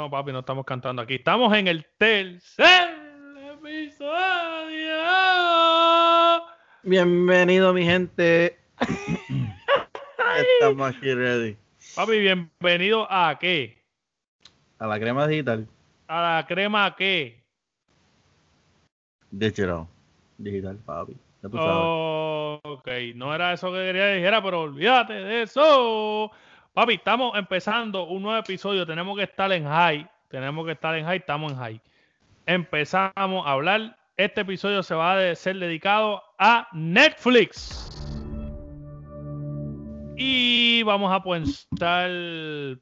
No, papi, no estamos cantando aquí. Estamos en el tercer episodio. Bienvenido, mi gente. Estamos aquí ready. Papi, bienvenido a qué? A la crema digital. ¿A la crema qué? Digital. Digital, papi. Ya tú sabes. Oh, ok, no era eso que quería que dijera, pero olvídate de eso. Papi, estamos empezando un nuevo episodio. Tenemos que estar en high. Tenemos que estar en high. Estamos en high. Empezamos a hablar. Este episodio se va a ser dedicado a Netflix. Y vamos a pensar. eh,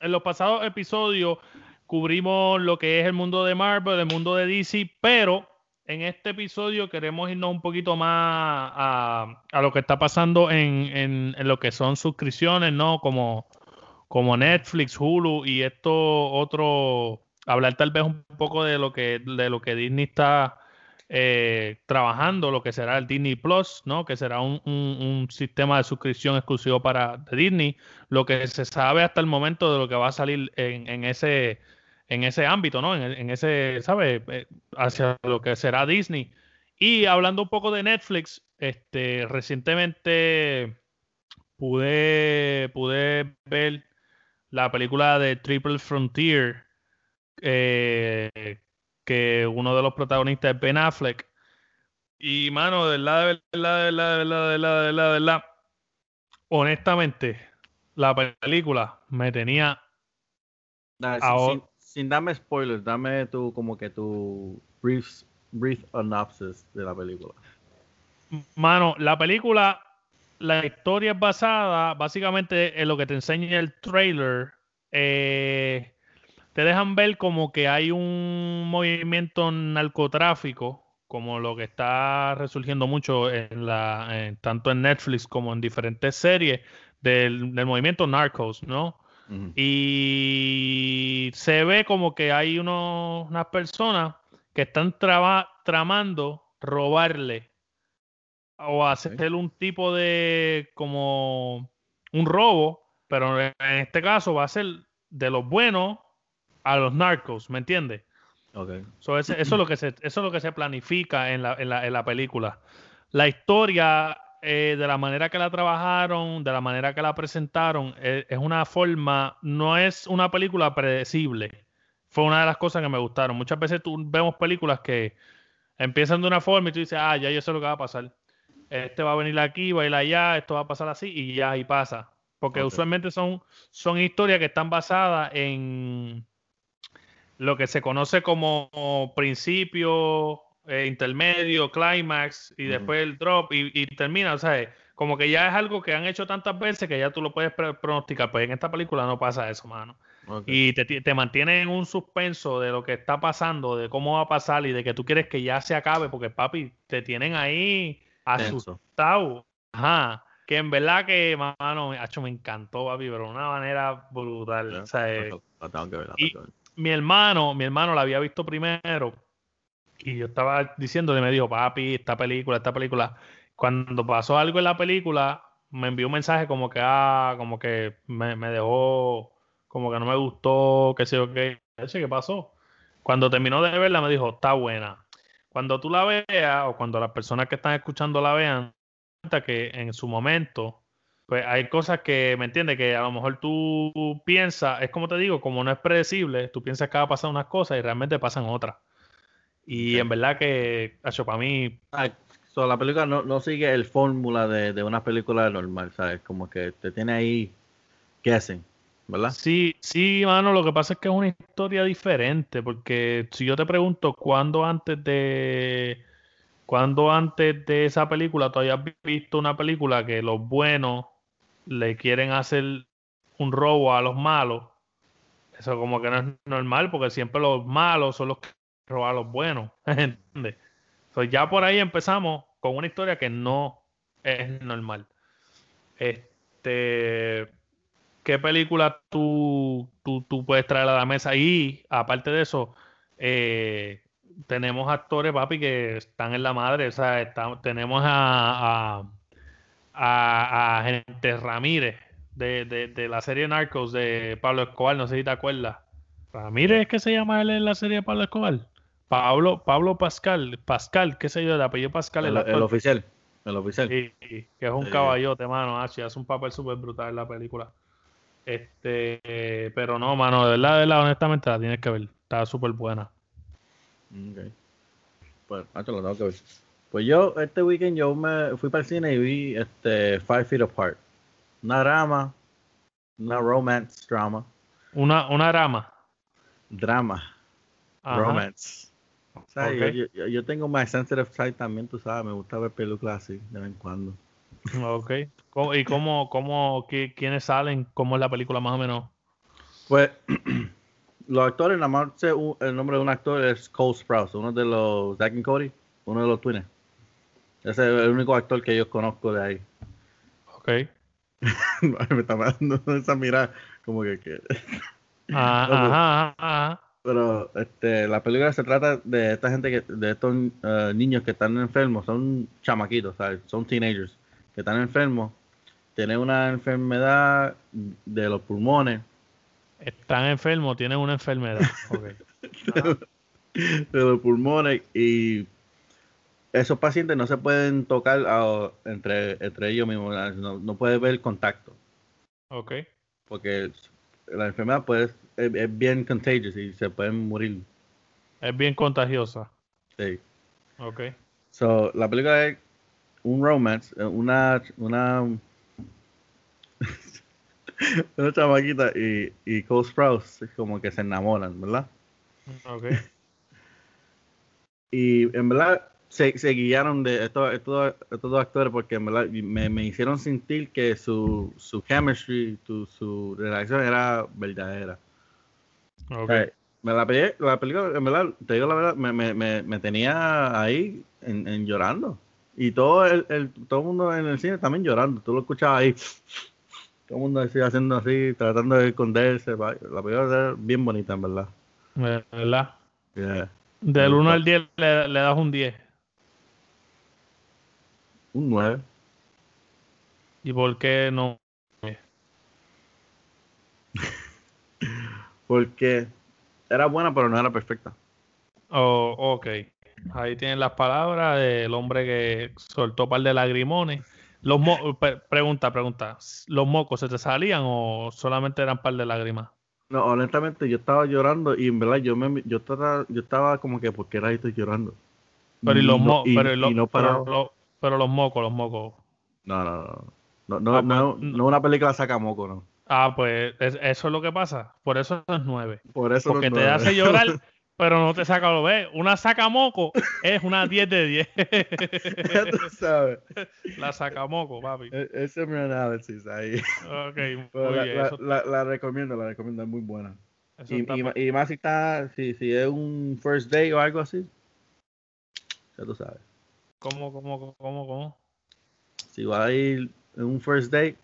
en los pasados episodios cubrimos lo que es el mundo de Marvel, el mundo de DC, pero en este episodio queremos irnos un poquito más a, lo que está pasando en, en- lo que son suscripciones, ¿no? Como, como Netflix, Hulu y esto otro, hablar tal vez un poco de lo que, de lo que Disney está eh, trabajando, lo que será el Disney Plus, ¿no? Que será un, un- un sistema de suscripción exclusivo para Disney, lo que se sabe hasta el momento de lo que va a salir en, en ese en ese ámbito, ¿no? En, en ese, ¿sabes? Eh, Hacia lo que será Disney. Y hablando un poco de Netflix, este, recientemente pude, pude ver la película de Triple Frontier, eh, que uno de los protagonistas es Ben Affleck. Y, mano, de verdad, de verdad, de verdad, de verdad, de verdad, de verdad, de verdad, honestamente, la película me tenía sin, darme spoilers, dame tu, como que tu brief, brief synopsis de la película. Mano, la película, la historia es basada básicamente en lo que te enseña el trailer. eh, te dejan ver como que hay un movimiento narcotráfico, como lo que está resurgiendo mucho en la, tanto en Netflix como en diferentes series del movimiento Narcos, ¿no? Y se ve como que hay unos, unas personas que están traba- tramando robarle o hacer un tipo de como un robo, pero en este caso va a ser de los buenos a los narcos, ¿me entiendes? Ok. So, ese- eso, es lo que se, eso es lo que se planifica en la, en la, en la película. La historia, eh, de la manera que la trabajaron, de la manera que la presentaron, eh, es una forma, no es una película predecible. Fue una de las cosas que me gustaron. Muchas veces tú vemos películas que empiezan de una forma y tú dices, ah, ya yo sé lo que va a pasar. Este va a venir aquí, va a ir allá, esto va a pasar así y ya, y pasa. Porque usualmente son, son historias que están basadas en lo que se conoce como principio, eh, intermedio, climax y después el drop y, y termina, o sea, como que ya es algo que han hecho tantas veces que ya tú lo puedes pronosticar, pues en esta película no pasa eso, mano. Y te, te mantiene en un suspenso de lo que está pasando, de cómo va a pasar y de que tú quieres que ya se acabe, porque papi, te tienen ahí asustado. Ajá. Que en verdad que, mano, acho, me encantó, papi, pero de una manera brutal. O sea, eh, y- mi hermano, mi hermano la había visto primero y yo estaba diciéndole, me dijo, papi, esta película, esta película. Cuando pasó algo en la película, me envió un mensaje como que, ah, como que me, dejó, como que no me gustó, qué sé yo qué. ¿qué pasó? Cuando terminó de verla, me dijo, está buena. Cuando tú la veas o cuando las personas que están escuchando la vean, que en su momento, pues hay cosas que, ¿me entiendes? Que a lo mejor tú piensas, es como te digo, como no es predecible, tú piensas que va a pasar unas cosas y realmente pasan otras. Y en verdad que, hecho para mí, Ah, so, la película no, no sigue el fórmula de, de una película normal, ¿sabes? Como que te tiene ahí guessing, ¿verdad? sí, sí, mano, lo que pasa es que es una historia diferente, porque si yo te pregunto cuándo antes de, cuándo antes de esa película tú hayas visto una película que los buenos le quieren hacer un robo a los malos, eso como que no es normal, porque siempre los malos son los que roban a los buenos, ¿entiendes? So, ya por ahí empezamos con una historia que no es normal. Este, ¿qué película tú, tú, tú puedes traer a la mesa? Y aparte de eso, eh, tenemos actores, papi, que están en la madre. O sea, tenemos a, a, a, a Gente Ramírez de, de, de la serie Narcos de Pablo Escobar, no sé si te acuerdas. Ramírez es que se llama él en la serie de Pablo Escobar. Pablo, Pablo Pascal, Pascal, qué sé yo, el apellido Pascal. El, el oficial. El oficial. Sí, que es un caballote, mano. Hace un papel súper brutal en la película. Este, pero no, mano, de verdad, de verdad, honestamente la tienes que ver. Está súper buena. Ok. Pues, lo tengo que ver. Pues yo, este weekend, yo me fui para el cine y vi este Five Feet Apart. Una drama, una romance drama. Una, una drama. Drama. Romance. Yo, yo, tengo my sensitive side también, tú sabes, me gusta ver películas así de vez en cuando. Ok. ¿Y cómo, cómo, quiénes salen? ¿Cómo es la película más o menos? Pues los actores, nada más el nombre de un actor es Cole Sprouse, uno de los Zack and Cody, uno de los twins. Ese es el único actor que yo conozco de ahí. Ok. me está dando esa mirada como que... Ajá, ajá, Pero este, la película se trata de esta gente, que, de estos eh, niños que están enfermos, son chamaquitos, ¿sabes? son teenagers, que están enfermos, tienen una enfermedad de los pulmones. Están enfermos, tienen una enfermedad. de los pulmones y esos pacientes no se pueden tocar entre, entre ellos mismos, no, no puede ver contacto. Ok. Porque la enfermedad puede, es, bien contagious y se pueden morir. Es bien contagiosa. Sí. Ok. So, la película es un romance, eh, una, una, una chamaquita y, y Cole Sprouse como que se enamoran, ¿verdad? Ok. y en verdad se, se guiaron de estos, estos, dos actores porque en verdad me, me hicieron sentir que su, su chemistry, su relación era verdadera. Okay. me la, la película, en verdad, te digo la verdad, me, me, me tenía ahí en, en, llorando. Y todo el, el, todo el mundo en el cine también llorando. Tú lo escuchabas ahí. Todo el mundo así, haciendo así, tratando de esconderse. La película era bien bonita, en verdad. ¿Verdad? Del 1 al 10 le, le das un 10. Un 9. ¿Y por qué no? Porque era buena, pero no era perfecta. Oh, ok. Ahí tienen las palabras del hombre que soltó un par de lagrimones. Los pregunta, pregunta. ¿Los mocos se te salían o solamente eran par de lágrimas? No, honestamente yo estaba llorando y en verdad yo me yo estaba, yo estaba como que ¿por qué era estoy llorando? Pero y los mocos, pero, pero los mocos, los mocos. No, no, no. No, no, ah, no, pues, no, una película saca moco, ¿no? Ah, pues eso es lo que pasa. Por eso es nueve. Por eso Porque te hace llorar, pero no te saca lo ve. Una saca moco es una 10 de 10. ya tú sabes. La saca moco, papi. E, ese es mi análisis ahí. Ok, muy bien, la, recomiendo, la recomiendo, es muy buena. Y, y, más si está, si, si es un first day o algo así. Ya tú sabes. ¿Cómo, cómo, cómo, cómo? Si va a ir en un first date,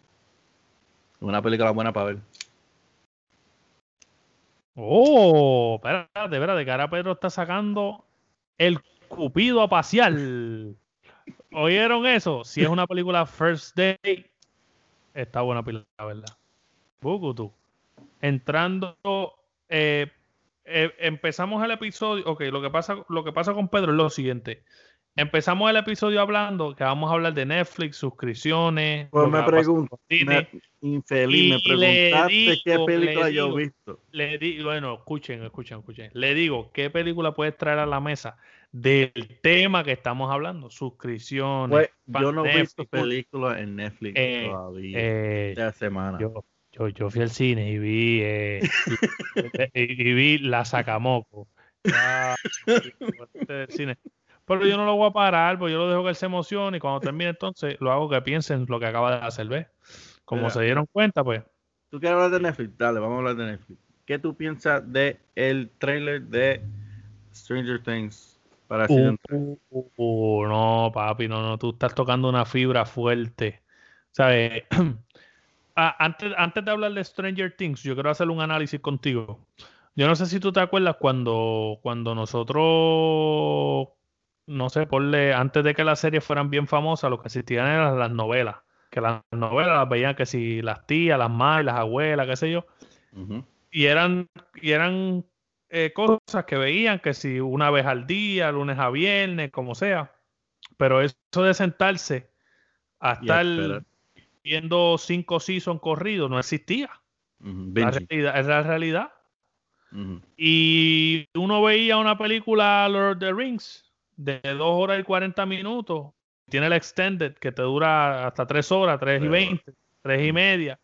una película buena para ver. Oh, espérate, espérate, que ahora Pedro está sacando el Cupido a pasear. ¿Oyeron eso? Si es una película first date, está buena película, ¿verdad? tú. Entrando, eh, eh, empezamos el episodio. Ok, lo que pasa, lo que pasa con Pedro es lo siguiente. Empezamos el episodio hablando que vamos a hablar de Netflix, suscripciones. Pues me pregunto, infeliz, me preguntaste qué película yo he visto. Le di, bueno, escuchen, escuchen, escuchen. Le digo, ¿qué película puedes traer a la mesa del tema que estamos hablando? Suscripciones. Pues, yo no he visto películas en Netflix eh, todavía. Eh, de semana. Yo, yo, yo, fui al cine y vi, eh, y, vi La Sacamoco. Ah, cine. Pero yo no lo voy a parar, porque yo lo dejo que él se emocione y cuando termine entonces lo hago que piensen lo que acaba de hacer, ¿ves? Como se dieron cuenta, pues. ¿Tú quieres hablar de Netflix? Dale, vamos a hablar de Netflix. ¿Qué tú piensas de el trailer de Stranger Things para uh, uh, uh, no, papi, no, no, tú estás tocando una fibra fuerte. ¿Sabes? ah, antes, antes de hablar de Stranger Things, yo quiero hacer un análisis contigo. Yo no sé si tú te acuerdas cuando, cuando nosotros no sé, ponle, antes de que las series fueran bien famosas, lo que existían eran las novelas. Que las novelas las veían que si las tías, las madres, las abuelas, qué sé yo. y eran, y eran eh, cosas que veían que si una vez al día, lunes a viernes, como sea. Pero eso de sentarse a estar viendo cinco seasons corridos no existía. la realidad, es la realidad. Y uno veía una película Lord of the Rings de dos horas y 40 minutos. Tiene el extended que te dura hasta tres horas, tres y veinte, tres y media.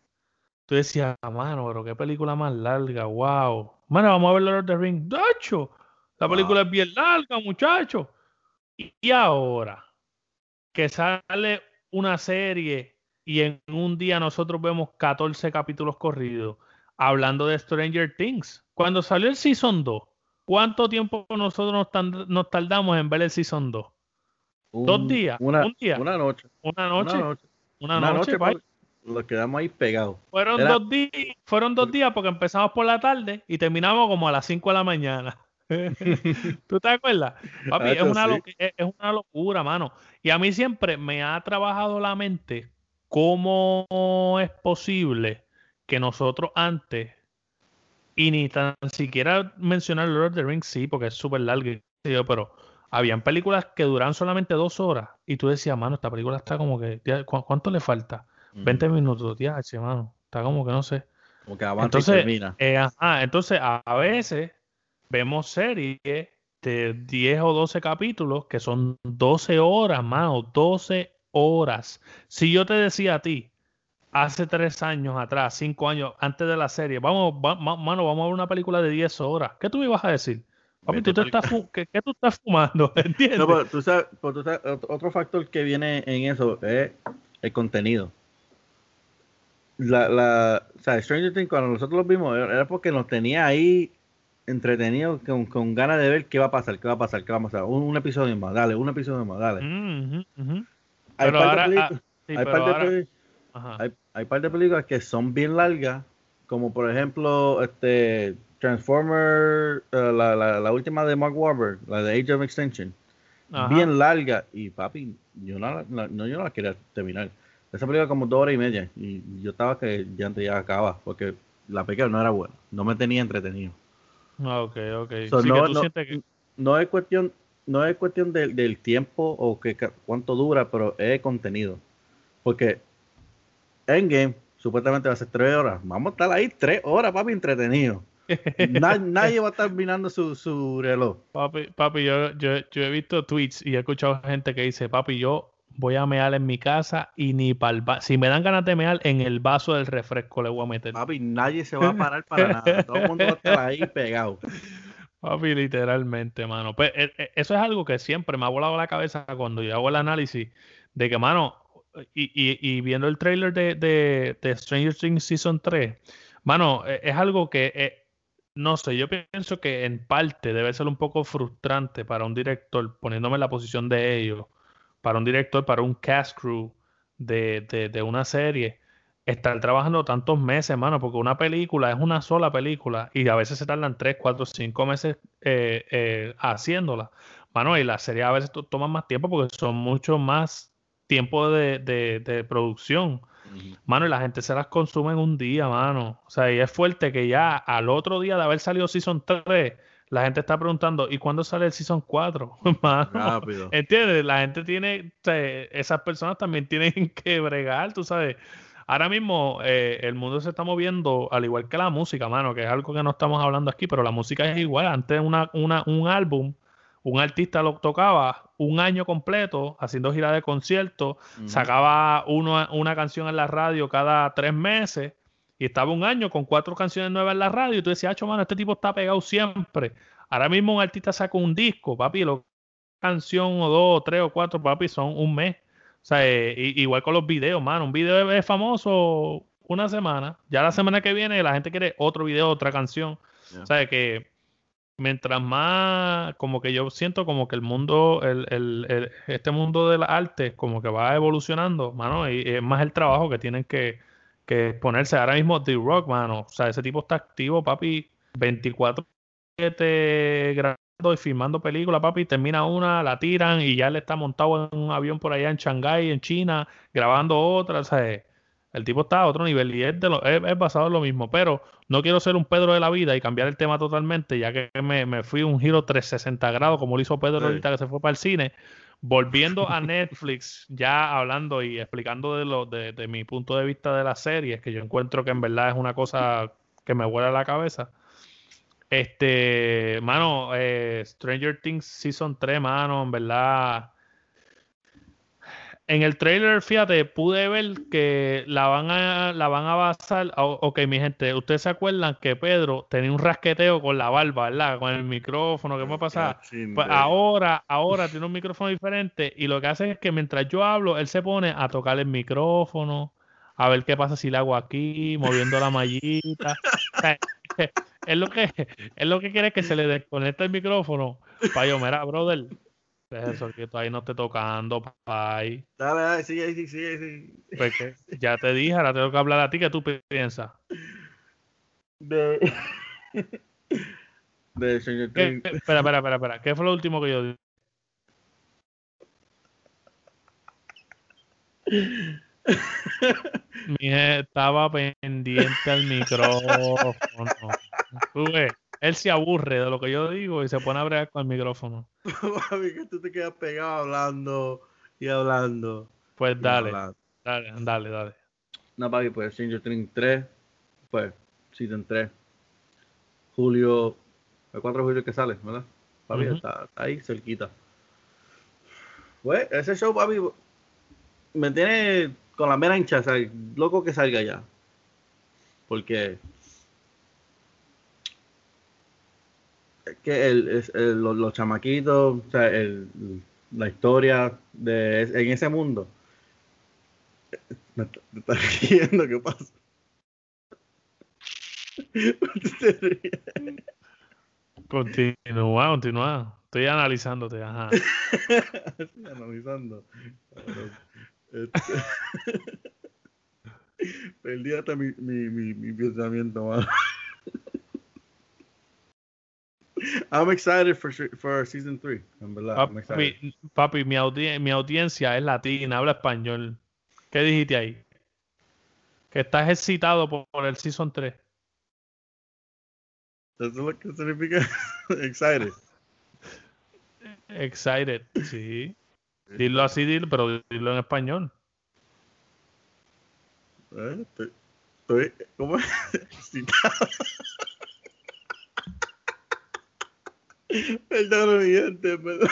Tú decías, ah, mano, pero qué película más larga, wow. Bueno, vamos a ver Lord of the Rings. ¡Dacho! La película es bien larga, muchacho. Y, ahora, que sale una serie y en un día nosotros vemos 14 capítulos corridos hablando de Stranger Things. Cuando salió el Season 2, ¿cuánto tiempo nosotros nos, tardamos en ver el Season 2? ¿Dos días? Una, ¿Un día? Una noche. Una noche. Una noche. Una noche nos quedamos ahí pegados. Fueron, dos días, fueron dos días porque empezamos por la tarde y terminamos como a las 5 de la mañana. ¿Tú te acuerdas? Papi, es, una es, una locura, mano. Y a mí siempre me ha trabajado la mente cómo es posible que nosotros antes, y ni tan siquiera mencionar Lord of the Rings, sí, porque es súper largo, pero habían películas que duran solamente dos horas y tú decías, mano, esta película está como que, ¿cuánto le falta? 20 minutos, tía, mano. Está como que no sé. Como que avanza entonces, y termina. Eh, entonces, a, veces vemos series de 10 o 12 capítulos que son 12 horas, mano. 12 horas. Si yo te decía a ti, hace 3 años atrás, 5 años antes de la serie, vamos, mano, vamos a ver una película de 10 horas. ¿Qué tú me ibas a decir? Papi, ¿tú te estás ¿qué, tú estás fumando? ¿Entiendes? No, pero tú sabes, otro factor que viene en eso es el contenido la, la, o sea, Stranger Things cuando nosotros lo vimos era porque nos tenía ahí entretenidos con, con, ganas de ver qué va a pasar, qué va a pasar, qué va a pasar. Un, episodio más, dale, un episodio más, dale. Hay par de películas que son bien largas, como por ejemplo este Transformer, eh, la, la, la, última de Mark Wahlberg, la de Age of Extension, bien larga y papi, yo no, no, yo no la quería terminar. Esa película como dos horas y media. Y yo estaba que ya antes ya acaba. Porque la película no era buena. No me tenía entretenido. Ah, ok, ok. no, es cuestión, no es cuestión del tiempo o que cuánto dura, pero es contenido. Porque Endgame supuestamente va a ser tres horas. Vamos a estar ahí tres horas, papi, entretenido. nadie va a estar mirando su, su reloj. Papi, papi yo, yo, yo he visto tweets y he escuchado gente que dice, papi, yo voy a mear en mi casa y ni para el Si me dan ganas de mear, en el vaso del refresco le voy a meter. Papi, nadie se va a parar para nada. Todo el mundo va a estar ahí pegado. Papi, literalmente, mano. Pues, eh, eh, eso es algo que siempre me ha volado la cabeza cuando yo hago el análisis de que, mano, y, viendo el trailer de, de, Stranger Things Season 3, mano, e, es algo que, eh, no sé, yo pienso que en parte debe ser un poco frustrante para un director, poniéndome en la posición de ellos, para un director, para un cast crew de, una serie, estar trabajando tantos meses, hermano, porque una película es una sola película y a veces se tardan 3, 4, 5 meses eh, eh, haciéndola. Mano, y la serie a veces toma más tiempo porque son mucho más tiempo de, producción. Mano, y la gente se las consume en un día, mano. O sea, y es fuerte que ya al otro día de haber salido Season 3, la gente está preguntando, ¿y cuándo sale el Season 4? Rápido. ¿Entiendes? La gente tiene, esas personas también tienen que bregar, tú sabes. Ahora mismo eh, el mundo se está moviendo al igual que la música, mano, que es algo que no estamos hablando aquí, pero la música es igual. Antes una, una, un álbum, un artista lo tocaba un año completo haciendo gira de conciertos, sacaba uno, una canción en la radio cada tres meses y estaba un año con cuatro canciones nuevas en la radio y tú decías, mano, este tipo está pegado siempre. Ahora mismo un artista saca un disco, papi, lo canción o dos, o tres o cuatro, papi, son un mes. O sea, eh, igual con los videos, mano. Un video es famoso una semana. Ya la semana que viene la gente quiere otro video, otra canción. O sea, que mientras más, como que yo siento como que el mundo, el, el, este mundo de las artes, como que va evolucionando, mano, y es más el trabajo que tienen que, que ponerse ahora mismo The Rock, mano. O sea, ese tipo está activo, papi, 24-7 grabando y filmando películas, papi. Termina una, la tiran y ya le está montado en un avión por allá en Shanghái, en China, grabando otra. O sea, El tipo está a otro nivel y es, de lo, es, basado en lo mismo. Pero no quiero ser un Pedro de la vida y cambiar el tema totalmente, ya que me, fui un giro 360 grados, como lo hizo Pedro ahorita que se fue para el cine. Volviendo a Netflix, ya hablando y explicando de, lo, de, de mi punto de vista de la serie, que yo encuentro que en verdad es una cosa que me vuela la cabeza. Este, mano, eh, Stranger Things Season 3, mano, en verdad. En el trailer, fíjate, pude ver que la van a, la van a basar. ok, mi gente, ustedes se acuerdan que Pedro tenía un rasqueteo con la barba, ¿verdad? Con el micrófono, ¿qué me pasa? Pues ahora, ahora tiene un micrófono diferente y lo que hace es que mientras yo hablo, él se pone a tocar el micrófono, a ver qué pasa si le hago aquí, moviendo la mallita. es lo que es lo que quiere que se le desconecte el micrófono. Para yo, mira, brother, eso que ahí no esté tocando, pay. Dale, dale, sigue, sigue, sigue. Pues ya te dije, ahora tengo que hablar a ti, ¿qué tú piensas? De... De señor Espera, espera, espera, espera. ¿Qué fue lo último que yo dije? Mi estaba pendiente al micrófono. Él se aburre de lo que yo digo y se pone a bregar con el micrófono. Mami, que tú te quedas pegado hablando y hablando. Pues dale, dale, dale, dale. No, papi, pues Stranger Things 3, pues Season 3. Julio, el 4 de julio que sale, ¿verdad? Papi, está, ahí cerquita. Pues ese show, papi, me tiene con la mera hincha, loco que salga ya. Porque que el, los, chamaquitos, o sea, el, la historia de en ese mundo. Me, estás riendo, ¿qué pasa? Continúa, continúa. Estoy analizándote, ajá. Estoy analizando. Este... Perdí hasta mi, mi, mi, mi pensamiento, man. I'm excited for, for season 3. En verdad, papi, papi mi, mi audiencia es latina, habla español. ¿Qué dijiste ahí? Que estás excitado por, por el season 3. ¿Eso que significa? excited. Excited, sí. Dilo así, dilo, pero dilo en español. Eh, estoy, estoy, ¿Cómo es? Perdón, mi gente, perdón.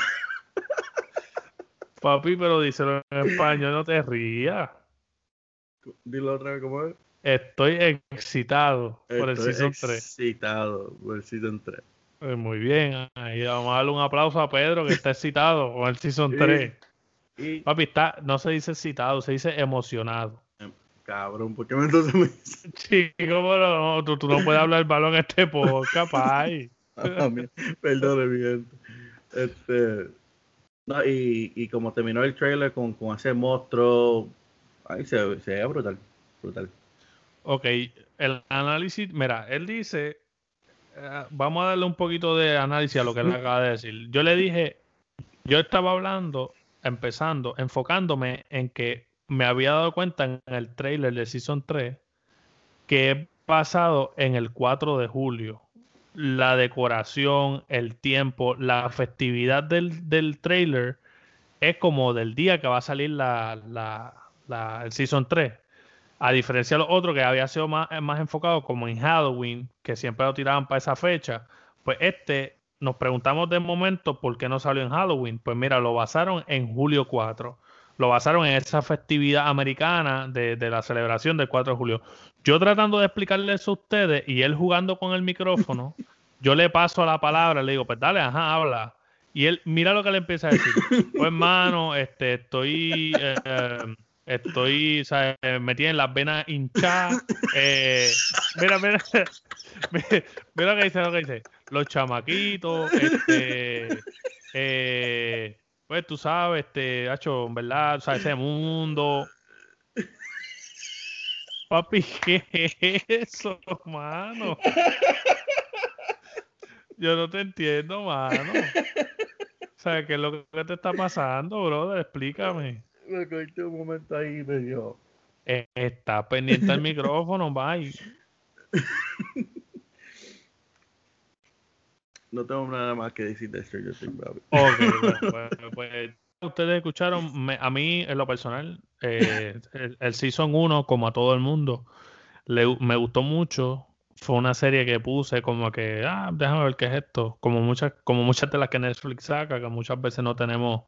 Papi, pero díselo en español, no te rías. Dilo otra vez, ¿cómo es? Estoy excitado por el Season 3. Excitado por el Season 3. Pues muy bien, ahí vamos a darle un aplauso a Pedro que está excitado con el Season 3. Papi, está, no se dice excitado, se dice emocionado. Em, cabrón, ¿por qué me entonces me dice? Chico, no, tú, tú, no puedes hablar el balón este podcast, capaz. Ah, perdón. Este, no, y, y, como terminó el trailer con, con ese monstruo, ahí se, se ve brutal, brutal. Ok, el análisis, mira, él dice eh, vamos a darle un poquito de análisis a lo que él acaba de decir. Yo le dije, yo estaba hablando, empezando, enfocándome en que me había dado cuenta en el trailer de Season 3 que he pasado en el 4 de julio. La decoración, el tiempo, la festividad del, del trailer es como del día que va a salir la, la, la, el Season 3. A diferencia de los otros que había sido más, más enfocado como en Halloween, que siempre lo tiraban para esa fecha, pues este nos preguntamos de momento por qué no salió en Halloween. Pues mira, lo basaron en julio 4. Lo basaron en esa festividad americana de, de la celebración del 4 de julio. Yo tratando de explicarle eso a ustedes y él jugando con el micrófono, yo le paso la palabra, le digo, pues dale, ajá, habla. Y él, mira lo que le empieza a decir. Pues, hermano, este, estoy eh, eh Estoy, ¿sabes? Me tienen las venas hinchadas. Eh, mira, mira, mira, lo que dice, lo que dice. Los chamaquitos, este, eh, pues tú sabes, este, hacho, ¿verdad? O sea, ese mundo. Papi, ¿qué es eso, mano? Yo no te entiendo, mano. ¿Sabes qué es lo que te está pasando, brother? Explícame me corté un momento ahí y me dio. Eh, está pendiente el micrófono, bye. No tengo nada más que decir de Stranger Things. Ok, pues, pues, ustedes escucharon, a mí en lo personal, eh, el, Season 1, como a todo el mundo, me gustó mucho. Fue una serie que puse como que, ah, déjame ver qué es esto. Como muchas, como muchas de las que Netflix saca, que muchas veces no tenemos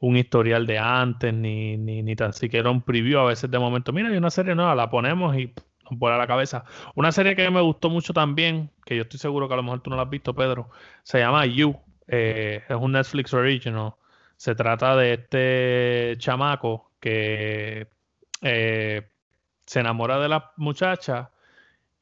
un historial de antes, ni, ni, ni tan siquiera un preview. A veces de momento, mira, hay una serie nueva, la ponemos y nos vuela la cabeza. Una serie que me gustó mucho también, que yo estoy seguro que a lo mejor tú no la has visto, Pedro, se llama You. Eh, es un Netflix original. Se trata de este chamaco que eh, se enamora de la muchacha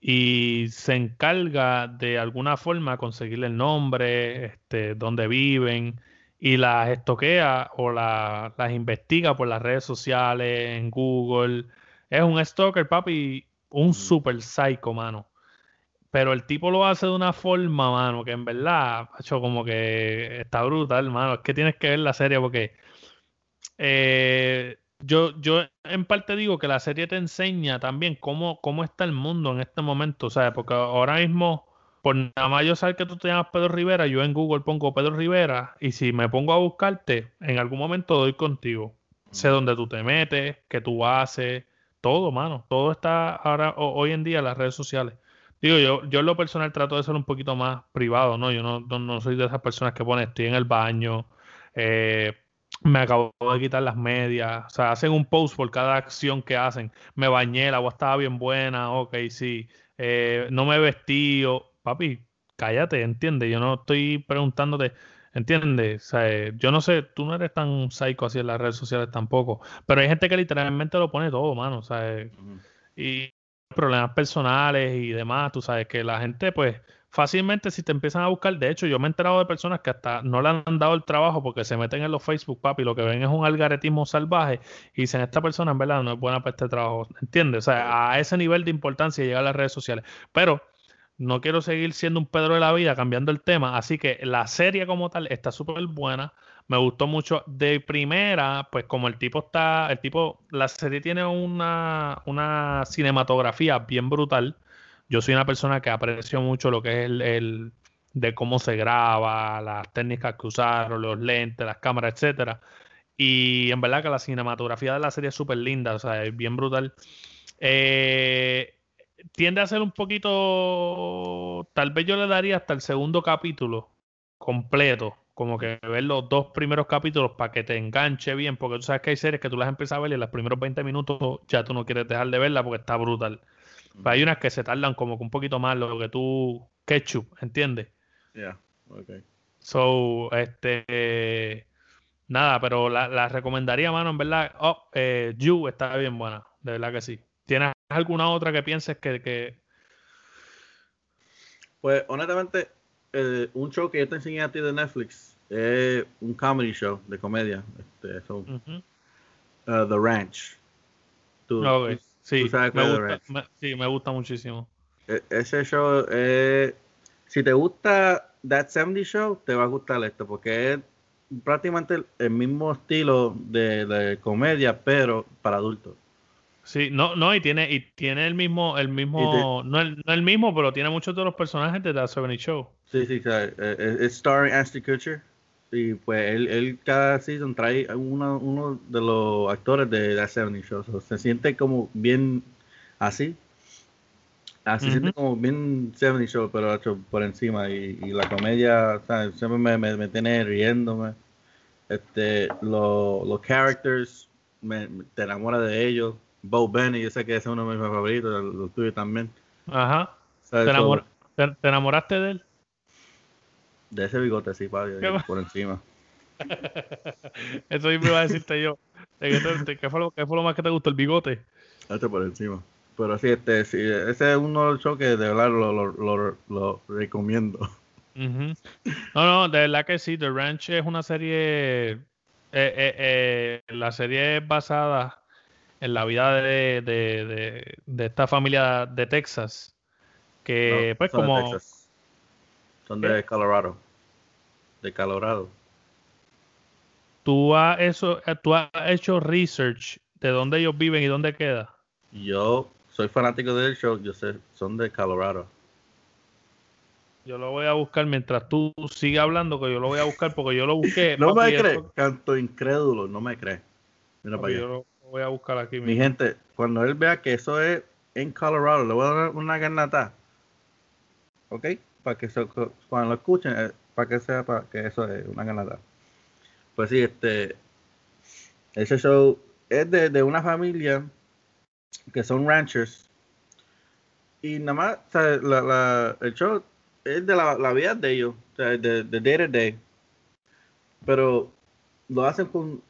y se encarga de alguna forma conseguirle el nombre, este, dónde viven y las estoquea o las investiga por las redes sociales, en Google. Es un stalker, papi, un super psycho, mano. Pero el tipo lo hace de una forma, mano, que en verdad, hecho como que está brutal, mano. Es que tienes que ver la serie porque eh, yo, yo en parte digo que la serie te enseña también cómo, cómo está el mundo en este momento, ¿sabes? Porque ahora mismo por nada más yo saber que tú te llamas Pedro Rivera, yo en Google pongo Pedro Rivera y si me pongo a buscarte, en algún momento doy contigo. Sé dónde tú te metes, qué tú haces, todo, mano. Todo está ahora, hoy en día en las redes sociales. Digo, yo, yo en lo personal trato de ser un poquito más privado, ¿no? Yo no, no, soy de esas personas que ponen, estoy en el baño, eh, me acabo de quitar las medias, o sea, hacen un post por cada acción que hacen. Me bañé, el agua estaba bien buena, ok, sí. Eh, no me he vestido, papi, cállate, entiende. Yo no estoy preguntándote, entiende. yo no sé, tú no eres tan psycho así en las redes sociales tampoco, pero hay gente que literalmente lo pone todo, mano, ¿sabes? Y problemas personales y demás, tú sabes que la gente, pues, fácilmente si te empiezan a buscar, de hecho, yo me he enterado de personas que hasta no le han dado el trabajo porque se meten en los Facebook, papi, lo que ven es un algaretismo salvaje y dicen, esta persona en verdad no es buena para este trabajo, ¿entiendes? O sea, a ese nivel de importancia llega a las redes sociales. Pero no quiero seguir siendo un Pedro de la vida cambiando el tema, así que la serie como tal está súper buena, me gustó mucho de primera, pues como el tipo está, el tipo, la serie tiene una, una cinematografía bien brutal, yo soy una persona que aprecio mucho lo que es el, de cómo se graba, las técnicas que usaron, los lentes, las cámaras, etcétera. Y en verdad que la cinematografía de la serie es súper linda, o sea, es bien brutal. Eh, tiende a ser un poquito, tal vez yo le daría hasta el segundo capítulo completo, como que ver los dos primeros capítulos para que te enganche bien, porque tú sabes que hay series que tú las empiezas a ver y en los primeros 20 minutos ya tú no quieres dejar de verla porque está brutal. hay unas que se tardan como que un poquito más lo que tú, ketchup, ¿entiendes? Yeah, okay. So, este, nada, pero la, recomendaría, mano, en verdad, oh, eh, You está bien buena, de verdad que sí. ¿Tienes alguna otra que pienses que, Pues honestamente, eh, un show que yo te enseñé a ti de Netflix es un comedy show de comedia. Este, uh, The Ranch. ¿Tú, sí, sabes me gusta, Ranch? sí, me gusta muchísimo. E, ese show, eh, si te gusta That 70 Show, te va a gustar esto, porque es prácticamente el mismo estilo de, de comedia, pero para adultos. Sí, no, no, y tiene, y tiene el mismo, el mismo, no, el, no el mismo, pero tiene muchos de los personajes de The 70 Show. Sí, sí, eh, eh, es starring Ashley Kutcher. Y pues él, él cada season trae uno, uno de los actores de The 70 Show. se siente como bien así. Así se siente como bien 70 Show, pero hecho por encima. Y, y la comedia, siempre me, me, me, tiene riéndome. Este, los characters, me, te enamora de ellos. Bo Benny, yo sé que es uno de mis favoritos, los tuyos también. Ajá. ¿Te, enamoraste de él? De ese bigote, sí, padre, por encima. Eso me iba a decirte yo. ¿Qué fue, lo, ¿Qué fue lo más que te gustó, el bigote? Este por encima. Pero sí, este, sí, ese es uno de los shows que de verdad lo, lo, lo, lo recomiendo. No, no, de verdad que sí. The Ranch es una serie. Eh, eh, eh, la serie es basada en la vida de, de, de, esta familia de Texas. Que, pues, como. Son de Colorado. De Colorado. ¿Tú has, eso, ¿Tú has hecho research de dónde ellos viven y dónde queda? Yo soy fanático del show, yo sé, son de Colorado. Yo lo voy a buscar mientras tú sigas hablando, que yo lo voy a buscar porque yo lo busqué. no me crees, esto- canto incrédulo, no me crees. Mira para allá. yo lo voy a buscar aquí. Mi mismo. gente, cuando él vea que eso es en Colorado, le voy a dar una garnata. ¿Ok? Para que se- cuando lo escuchen, eh, para que sepa que eso es una garnata. Pues sí, este. Ese show es de, de una familia que son ranchers. Y nada más, la- el show es de la, la vida de ellos, de, de day to day. Pero lo hacen con,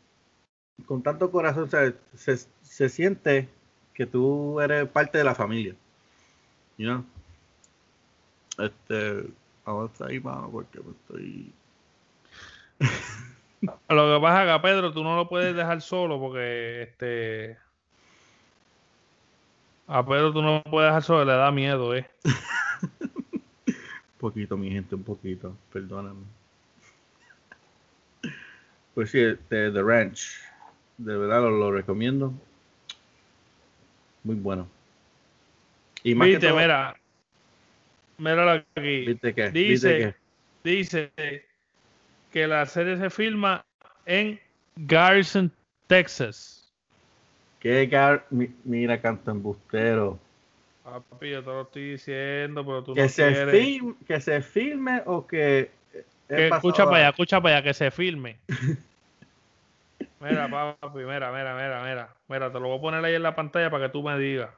con tanto corazón, se, se siente que tú eres parte de la familia. You? Este, avanza ahí, mano, porque me estoy. Lo que pasa que Pedro tú no lo puedes dejar solo porque este a Pedro tú no lo puedes dejar solo, le da miedo, eh. Un poquito, mi gente, un poquito. Perdóname. Pues sí, este, The Ranch. De verdad lo, lo recomiendo. Muy bueno. Y más que Viste, todo- mira. Míralo aquí. ¿Viste qué? Dice- ¿Viste qué? Dice que la serie se filma en Garrison, Texas. ¿Qué gar- mi- Mira, canto embustero. Papi, yo te lo estoy diciendo, pero tú Que no se, quieres. film, que se filme o que. escucha para allá, escucha para allá, que se filme. Mira, papi, mira, mira, mira, mira. Mira, te lo voy a poner ahí en la pantalla para que tú me digas.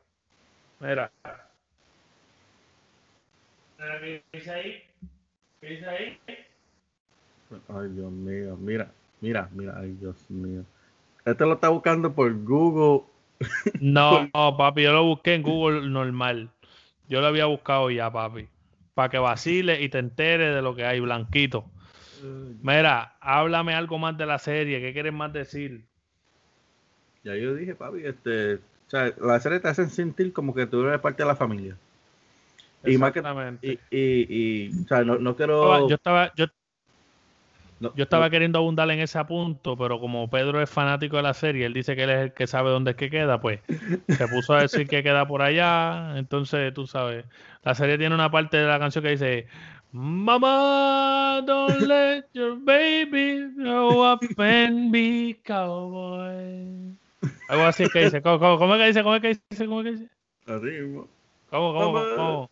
Mira. ¿Qué dice ahí? ¿Qué dice ahí? Ay, Dios mío. Mira, mira, mira. Ay, Dios mío. Este lo está buscando por Google. No, papi, yo lo busqué en Google normal. Yo lo había buscado ya, papi. Para que vacile y te enteres de lo que hay, Blanquito. Mira, háblame algo más de la serie. ¿Qué quieres más decir? Ya yo dije, papi, este. O sea, la serie te hacen sentir como que tú eres parte de la familia. Y más que- Exactamente. Y, y, y o sea, no, no quiero. Yo estaba, yo, no- Yo estaba no- queriendo abundar en ese punto, pero como Pedro es fanático de la serie, él dice que él es el que sabe dónde es que queda, pues se puso a decir que queda por allá. Entonces, tú sabes, la serie tiene una parte de la canción que dice, Mama, don't let your baby grow up and be cowboy. Algo así que dice. ¿Cómo, cómo, cómo es que dice? ¿Cómo es que dice? ¿Cómo es que dice? Mismo. ¿Cómo, cómo, cómo?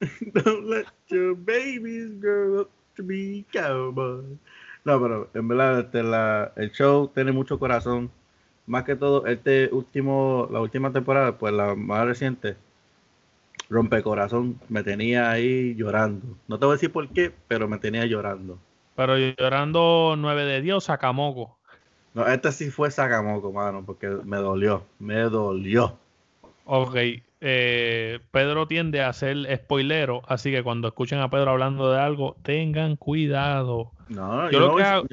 Don't let your babies grow up to be cowboys. No, pero en verdad este, la, el show tiene mucho corazón. Más que todo, este último, la última temporada, pues la más reciente, Rompecorazón, me tenía ahí llorando. No te voy a decir por qué, pero me tenía llorando. Pero llorando nueve de Dios, sacamoco. No, este sí fue sacamoco, mano, porque me dolió, me dolió. Ok, eh, Pedro tiende a ser spoilero, así que cuando escuchen a Pedro hablando de algo, tengan cuidado. No, Yo, lo, que hago,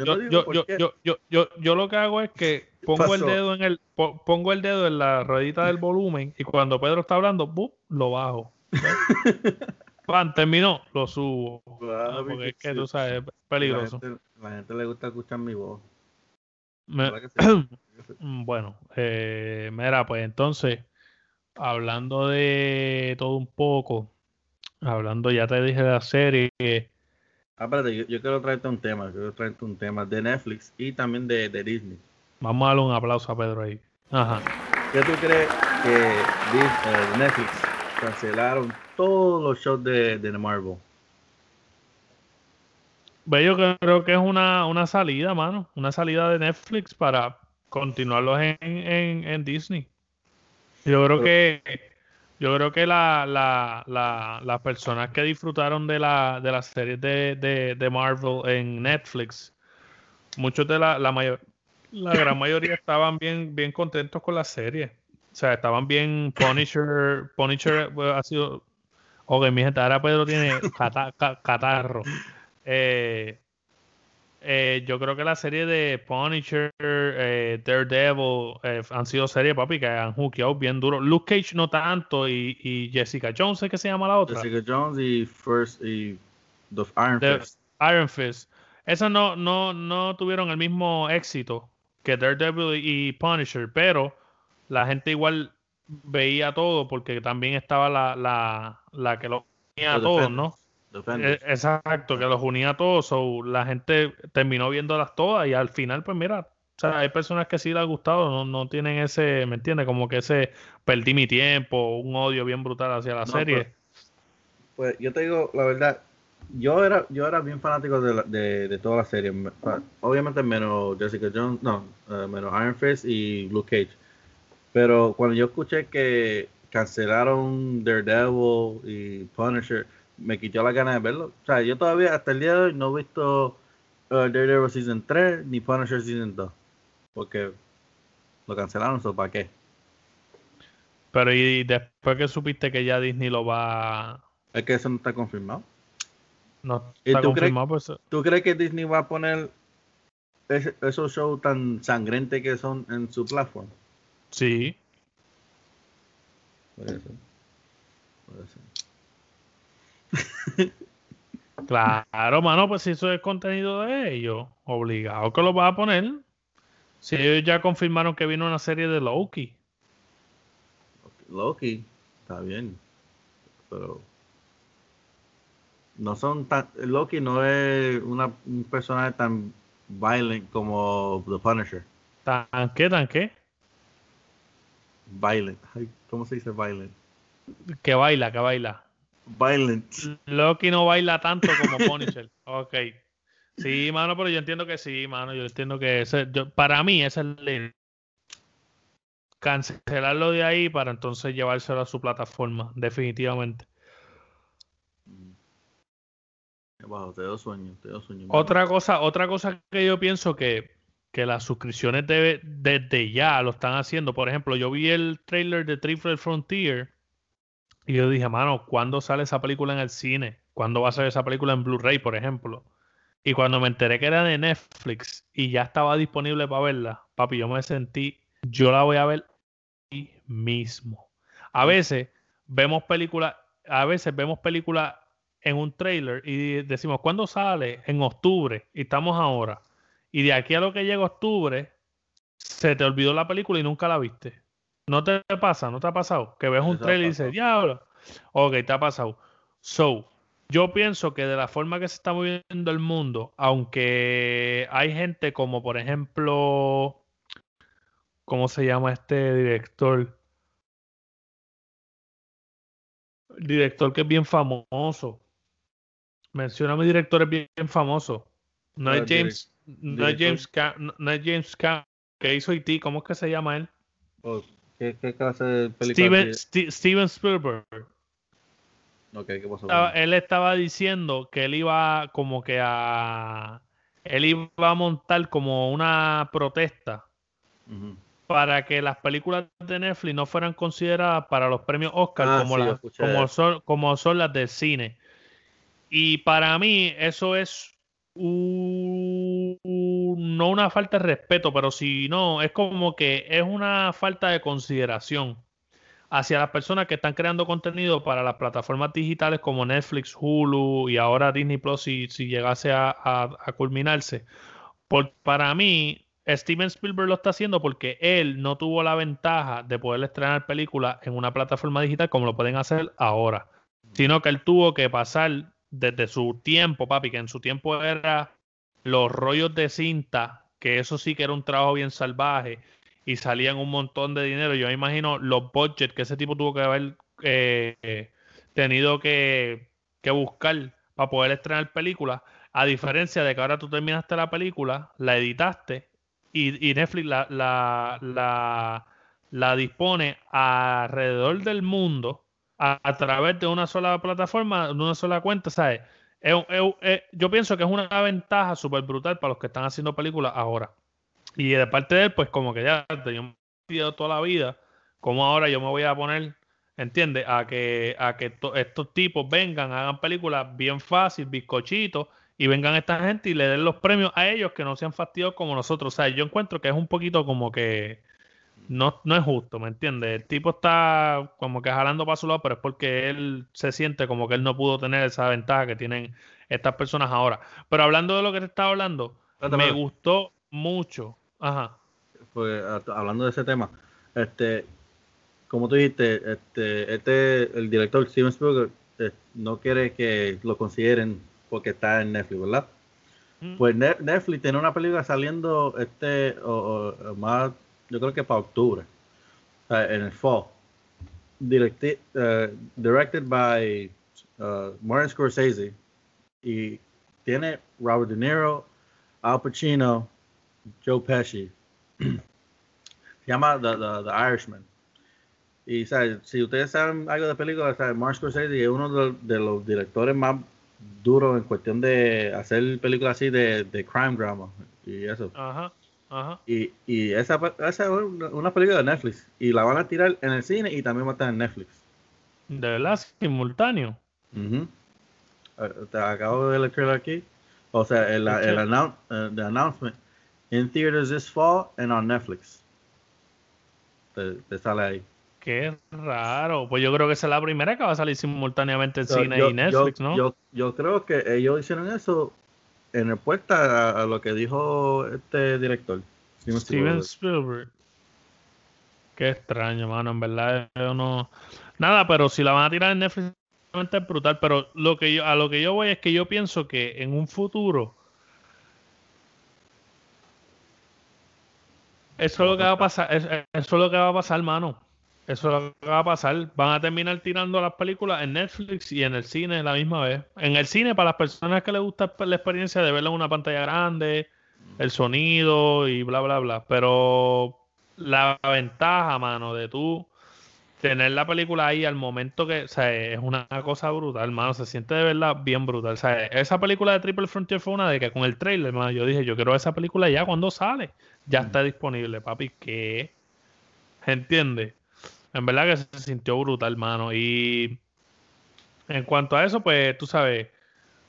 yo lo que hago es que pongo el dedo en el po- pongo el dedo en la ruedita del volumen y cuando Pedro está hablando, ¡bup! lo bajo. Pan, terminó, lo subo. Papi, porque es que sí. tú sabes, es peligroso. La gente, la gente le gusta escuchar mi voz. Bueno, eh, mira, pues entonces, hablando de todo un poco, hablando, ya te dije de la serie, Ah, espérate, yo, yo quiero traerte un tema, quiero traerte un tema de Netflix y también de, de Disney. vamos a darle un aplauso a Pedro ahí. Ajá. ¿Qué tú crees que eh, Netflix cancelaron todos los shows de, de Marvel? Ve, yo creo que es una, una salida, mano, una salida de Netflix para continuarlos en, en, en Disney. Yo creo que yo creo que la, la, la- las personas que disfrutaron de la de las series de, de, de Marvel en Netflix, muchos de la, la mayor la gran mayoría estaban bien, bien contentos con la serie. O sea, estaban bien Punisher, Punisher eh, ha sido Ok, mi gente, ahora Pedro tiene cata- ca- catarro. Eh, eh, yo creo que la serie de Punisher, eh, Daredevil, eh, han sido series, papi, que han hookeado bien duro. Luke Cage no tanto y, y Jessica Jones, ¿es que se llama la otra? Jessica Jones y First y The Iron The- Fist. Iron Fist. Esas no, no, no tuvieron el mismo éxito que Daredevil y Punisher, pero la gente igual veía todo porque también estaba la, la, la que lo unía a todos, ¿no? Eh, exacto, que los unía a todos. o la gente terminó viéndolas todas y al final, pues mira, o sea, hay personas que sí les ha gustado, no, no tienen ese, ¿me entiendes? Como que ese perdí mi tiempo, un odio bien brutal hacia la serie. Pues, pues, yo te digo, la verdad, yo era, yo era bien fanático de, de, de toda la serie. Obviamente menos Jessica Jones, no, eh, menos Iron Fist y Luke Cage. Pero cuando yo escuché que cancelaron Daredevil y Punisher, me quitó la gana de verlo. O sea, yo todavía hasta el día de hoy no he visto uh, Daredevil Season 3 ni Punisher Season 2. Porque lo cancelaron, ¿so para qué? Pero y después que supiste que ya Disney lo va... Es que eso no está confirmado. No está confirmado. pues... ¿Tú crees que Disney va a poner esos shows tan sangrantes que son en su plataforma? Sí. Puede ser. Puede ser. claro, mano, pues si eso es contenido de ellos, obligado que lo vas a poner. Si ellos ya confirmaron que vino una serie de Loki. Loki, está bien. Pero no son tan. Loki no es una, un personaje tan violent como The Punisher. ¿Tan qué? ¿Tan qué? Violent. ¿Cómo se dice violent? Que baila, que baila. Violent. Loki no baila tanto como Punisher. ok. Sí, mano, pero yo entiendo que sí, mano. Yo entiendo que ese, para mí es el cancelarlo de ahí para entonces llevárselo a su plataforma, definitivamente. te sueño, te sueño. Otra cosa, otra cosa que yo pienso que, que las suscripciones desde ya lo están haciendo. Por ejemplo, yo vi el trailer de Triple Frontier y yo dije, mano, ¿cuándo sale esa película en el cine? ¿Cuándo va a salir esa película en Blu-ray, por ejemplo? Y cuando me enteré que era de Netflix y ya estaba disponible para verla, papi, yo me sentí, yo la voy a ver ahí mismo. A veces vemos películas, a veces vemos películas en un trailer y decimos, ¿cuándo sale? En octubre. Y estamos ahora. Y de aquí a lo que llega octubre, se te olvidó la película y nunca la viste. ¿No te pasa? ¿No te ha pasado? Que ves un trailer y dices, diablo. Ok, te ha pasado. So, yo pienso que de la forma que se está moviendo el mundo, aunque hay gente como, por ejemplo, ¿cómo se llama este director? El director que es bien famoso. Menciona a mi director es bien, famoso. No es James, no es James, no es James que hizo IT, ¿cómo es que se llama él? Oh, ¿Qué, clase de película? Steven, Spielberg. Okay, ¿qué pasó? él estaba diciendo que él iba como que a. Él iba a montar como una protesta para que las películas de Netflix no fueran consideradas para los premios Oscar ah, como, como, son, como son las del cine. Y para mí eso es no una falta de respeto, pero si no, es como que es una falta de consideración hacia las personas que están creando contenido para las plataformas digitales como Netflix, Hulu y ahora Disney Plus si, si llegase a, culminarse. Por, para mí, Steven Spielberg lo está haciendo porque él no tuvo la ventaja de poder estrenar películas en una plataforma digital como lo pueden hacer ahora, sino que él tuvo que pasar desde su tiempo, papi, que en su tiempo era los rollos de cinta, que eso sí que era un trabajo bien salvaje y salían un montón de dinero. Yo me imagino los budgets que ese tipo tuvo que haber eh, tenido que, buscar para poder estrenar películas, a diferencia de que ahora tú terminaste la película, la editaste y, Netflix la, la, la, la dispone alrededor del mundo a, través de una sola plataforma, de una sola cuenta, ¿sabes? yo pienso que es una ventaja súper brutal para los que están haciendo películas ahora. Y de parte de él, pues como que ya yo me he toda la vida, como ahora yo me voy a poner, ¿entiendes? A que, a que estos tipos vengan, hagan películas bien fácil, bizcochitos, y vengan esta gente y le den los premios a ellos que no sean fastidios como nosotros. O yo encuentro que es un poquito como que no, no es justo, ¿me entiendes? El tipo está como que jalando para su lado, pero es porque él se siente como que él no pudo tener esa ventaja que tienen estas personas ahora. Pero hablando de lo que te estaba hablando, me gustó mucho. Ajá. Pues hablando de ese tema, este, como tú dijiste, este, este, el director Steven Spielberg eh, no quiere que lo consideren porque está en Netflix, ¿verdad? Mm. Pues Ne- Netflix tiene una película saliendo este o, o- más, yo creo que para octubre, en el fall. Directi- eh, directed by uh, Martin Scorsese y tiene Robert De Niro, Al Pacino, Joe Pesci. Se llama The, The, The Irishman. Y ¿sabes? si ustedes saben algo de películas. Martin Scorsese es uno de, de los directores más duros en cuestión de hacer películas así de, de crime drama y eso. Ajá, ajá. Y, y esa, esa es una, una película de Netflix y la van a tirar en el cine y también va a estar en Netflix. De verdad, simultáneo. Eh, Te acabo de el trailer aquí. O sea, el, el annou- eh, the announcement in theaters this fall and on Netflix. Te, te sale ahí. Qué raro. Pues yo creo que esa es la primera que va a salir simultáneamente en So, cine yo, y Netflix, yo- ¿no? Yo, yo creo que ellos hicieron eso en respuesta a, lo que dijo este director. Steven Steven Spielberg. Spielberg. Qué extraño, mano. En verdad, yo no. Nada, pero si la van a tirar en Netflix, es brutal. Pero lo que yo, a lo que yo voy es que yo pienso que en un futuro. Eso es lo que va a pasar. es- Eso es lo que va a pasar, mano. Eso es lo que va a pasar. Van a terminar tirando las películas en Netflix y en el cine la misma vez. En el cine, para las personas que les gusta la experiencia de verla en una pantalla grande, el sonido y bla, bla, bla. Pero la ventaja, mano, de tú tener la película ahí al momento que, o sea, es una cosa brutal, mano, se siente de verdad bien brutal. O sea, esa película de Triple Frontier fue una de que con el trailer, mano, yo dije, yo quiero esa película ya cuando sale. Ya está disponible, papi, ¿qué? ¿Entiendes? En verdad que se sintió brutal, mano. Y en cuanto a eso, pues tú sabes,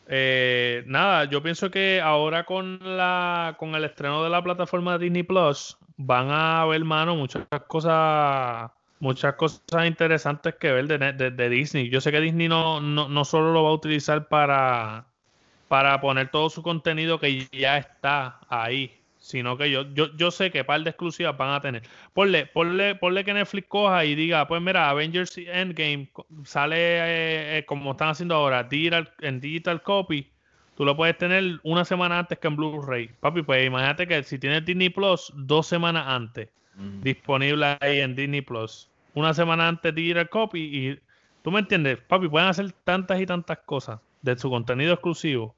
eh, nada, yo pienso que ahora con la con el estreno de la plataforma Disney Plus van a ver, mano, muchas cosas muchas cosas interesantes que ver de, de- de Disney. Yo sé que Disney no, no, no solo lo va a utilizar para, para poner todo su contenido que ya está ahí, sino que yo, yo, yo sé que par de exclusivas van a tener. Ponle, ponle, ponle que Netflix coja y diga, pues mira, Avengers Endgame sale eh, eh, como están haciendo ahora, digital, en digital copy. Tú lo puedes tener una semana antes que en Blu-ray. Papi, pues imagínate que si tienes Disney Plus, dos semanas antes disponible ahí en Disney Plus. Una semana antes digital copy y tú me entiendes, papi, pueden hacer tantas y tantas cosas de su contenido exclusivo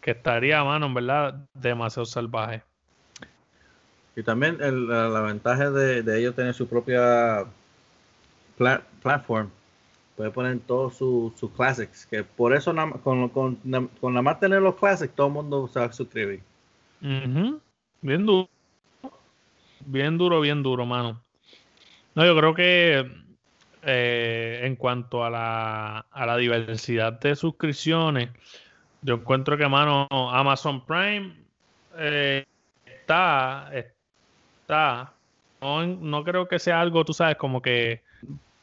que estaría mano, en verdad, demasiado salvaje. Y también la, ventaja de, de ellos tener su propia pla- platform. Puede poner todos sus sus classics. Que por eso con, con, con nada más tener los classics, todo el mundo se va a suscribir. Bien duro. Bien duro, bien duro, mano. No, yo creo que eh, en cuanto a la, a la diversidad de suscripciones, yo encuentro que, mano, Amazon Prime eh, está, está. No, no creo que sea algo, tú sabes, como que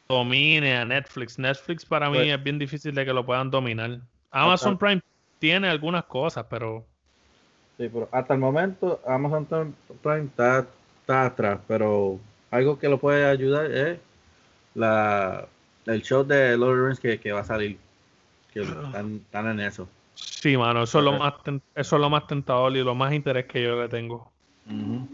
domine a Netflix. Netflix para mí Pues- es bien difícil de que lo puedan dominar. Amazon Hasta- Prime tiene algunas cosas, pero Sí, pero hasta el momento Amazon Prime está, está atrás, pero algo que lo puede ayudar es la, el show de Lord Rings que, que va a salir. Que están, están en eso. Sí, mano, eso es, lo más eso es lo más tentador y lo más interés que yo le tengo. Ujú.